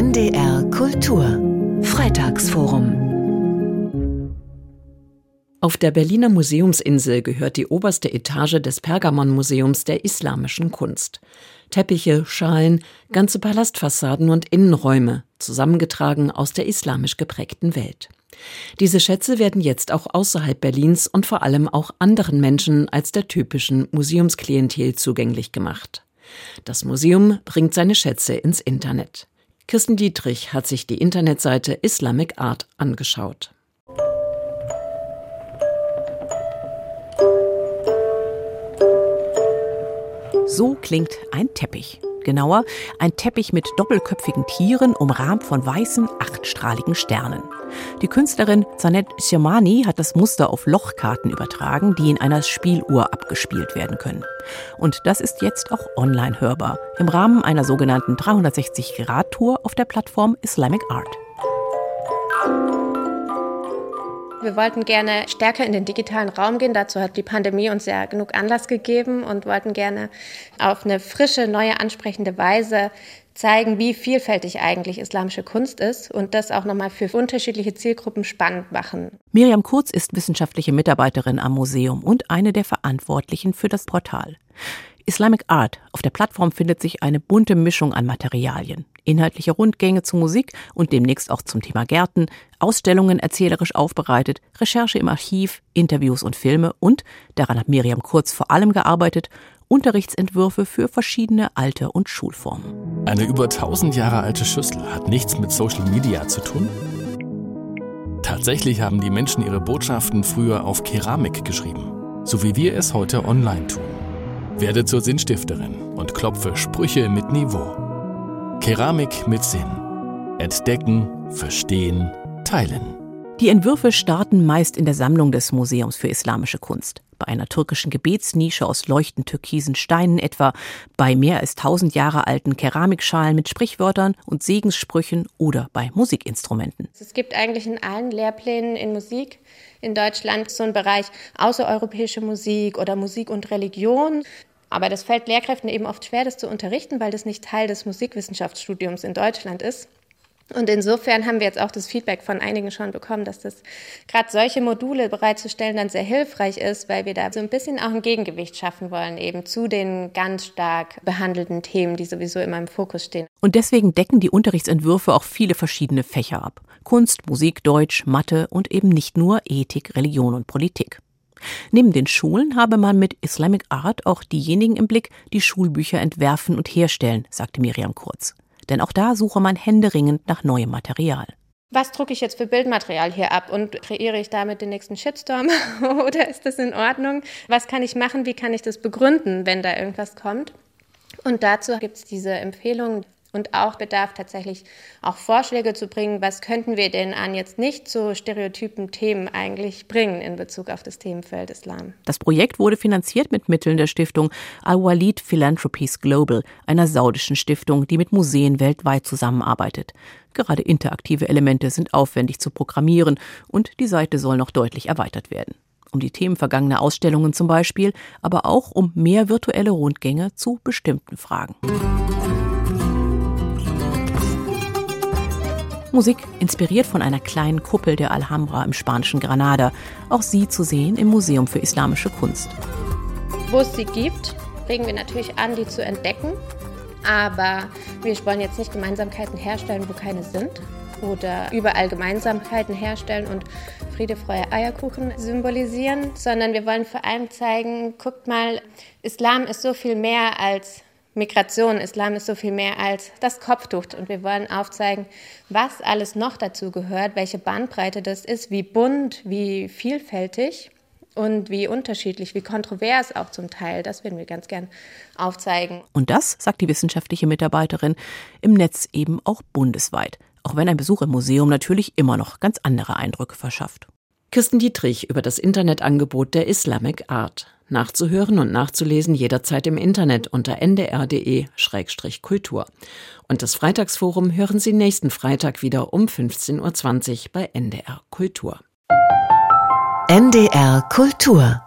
NDR Kultur Freitagsforum auf der Berliner Museumsinsel gehört die oberste Etage des Pergamonmuseums der islamischen Kunst. Teppiche, Schalen, ganze Palastfassaden und Innenräume, zusammengetragen aus der islamisch geprägten Welt. Diese Schätze werden jetzt auch außerhalb Berlins und vor allem auch anderen Menschen als der typischen Museumsklientel zugänglich gemacht. Das Museum bringt seine Schätze ins Internet. Kirsten Dietrich hat sich die Internetseite Islamic Art angeschaut. So klingt ein Teppich. Genauer, ein Teppich mit doppelköpfigen Tieren, umrahmt von weißen, achtstrahligen Sternen. Die Künstlerin Zanet Shamani hat das Muster auf Lochkarten übertragen, die in einer Spieluhr abgespielt werden können. Und das ist jetzt auch online hörbar, im Rahmen einer sogenannten 360-Grad-Tour auf der Plattform Islamic Art. Wir wollten gerne stärker in den digitalen Raum gehen. Dazu hat die Pandemie uns ja genug Anlass gegeben und wollten gerne auf eine frische, neue, ansprechende Weise zeigen, wie vielfältig eigentlich islamische Kunst ist und das auch nochmal für unterschiedliche Zielgruppen spannend machen. Miriam Kurz ist wissenschaftliche Mitarbeiterin am Museum und eine der Verantwortlichen für das Portal. Islamic Art. Auf der Plattform findet sich eine bunte Mischung an Materialien. Inhaltliche Rundgänge zu Musik und demnächst auch zum Thema Gärten, Ausstellungen erzählerisch aufbereitet, Recherche im Archiv, Interviews und Filme und, daran hat Miriam Kurz vor allem gearbeitet, Unterrichtsentwürfe für verschiedene Alter- und Schulformen. Eine über 1000 Jahre alte Schüssel hat nichts mit Social Media zu tun? Tatsächlich haben die Menschen ihre Botschaften früher auf Keramik geschrieben, so wie wir es heute online tun. Werde zur Sinnstifterin und klopfe Sprüche mit Niveau. Keramik mit Sinn. Entdecken, verstehen, teilen. Die Entwürfe starten meist in der Sammlung des Museums für Islamische Kunst. Bei einer türkischen Gebetsnische aus leuchtend türkisen Steinen etwa, bei mehr als tausend Jahre alten Keramikschalen mit Sprichwörtern und Segenssprüchen oder bei Musikinstrumenten. Es gibt eigentlich in allen Lehrplänen in Musik in Deutschland so einen Bereich außereuropäische Musik oder Musik und Religion. Aber das fällt Lehrkräften eben oft schwer, das zu unterrichten, weil das nicht Teil des Musikwissenschaftsstudiums in Deutschland ist. Und insofern haben wir jetzt auch das Feedback von einigen schon bekommen, dass das gerade solche Module bereitzustellen dann sehr hilfreich ist, weil wir da so ein bisschen auch ein Gegengewicht schaffen wollen, eben zu den ganz stark behandelten Themen, die sowieso immer im Fokus stehen. Und deswegen decken die Unterrichtsentwürfe auch viele verschiedene Fächer ab. Kunst, Musik, Deutsch, Mathe und eben nicht nur Ethik, Religion und Politik. Neben den Schulen habe man mit Islamic Art auch diejenigen im Blick, die Schulbücher entwerfen und herstellen, sagte Miriam Kurz. Denn auch da suche man händeringend nach neuem Material. Was drucke ich jetzt für Bildmaterial hier ab und kreiere ich damit den nächsten Shitstorm oder ist das in Ordnung? Was kann ich machen? Wie kann ich das begründen, wenn da irgendwas kommt? Und dazu gibt es diese Empfehlung und auch bedarf tatsächlich auch Vorschläge zu bringen, was könnten wir denn an jetzt nicht so stereotypen Themen eigentlich bringen in Bezug auf das Themenfeld Islam. Das Projekt wurde finanziert mit Mitteln der Stiftung Al-Walid Philanthropies Global, einer saudischen Stiftung, die mit Museen weltweit zusammenarbeitet. Gerade interaktive Elemente sind aufwendig zu programmieren und die Seite soll noch deutlich erweitert werden um die Themen vergangener Ausstellungen zum Beispiel, aber auch um mehr virtuelle Rundgänge zu bestimmten Fragen. Musik inspiriert von einer kleinen Kuppel der Alhambra im spanischen Granada. Auch sie zu sehen im Museum für Islamische Kunst. Wo es sie gibt, regen wir natürlich an, die zu entdecken. Aber wir wollen jetzt nicht Gemeinsamkeiten herstellen, wo keine sind. Oder überall Gemeinsamkeiten herstellen und Friede, Freude, Eierkuchen symbolisieren, sondern wir wollen vor allem zeigen, guckt mal, Islam ist so viel mehr als Migration, Islam ist so viel mehr als das Kopftuch. Und wir wollen aufzeigen, was alles noch dazu gehört, welche Bandbreite das ist, wie bunt, wie vielfältig und wie unterschiedlich, wie kontrovers auch zum Teil. Das würden wir ganz gern aufzeigen. Und das, sagt die wissenschaftliche Mitarbeiterin, im Netz eben auch bundesweit. Auch wenn ein Besuch im Museum natürlich immer noch ganz andere Eindrücke verschafft. Kirsten Dietrich über das Internetangebot der Islamic Art. Nachzuhören und nachzulesen jederzeit im Internet unter ndr.de-kultur. Und das Freitagsforum hören Sie nächsten Freitag wieder um 15.20 Uhr bei NDR Kultur. NDR Kultur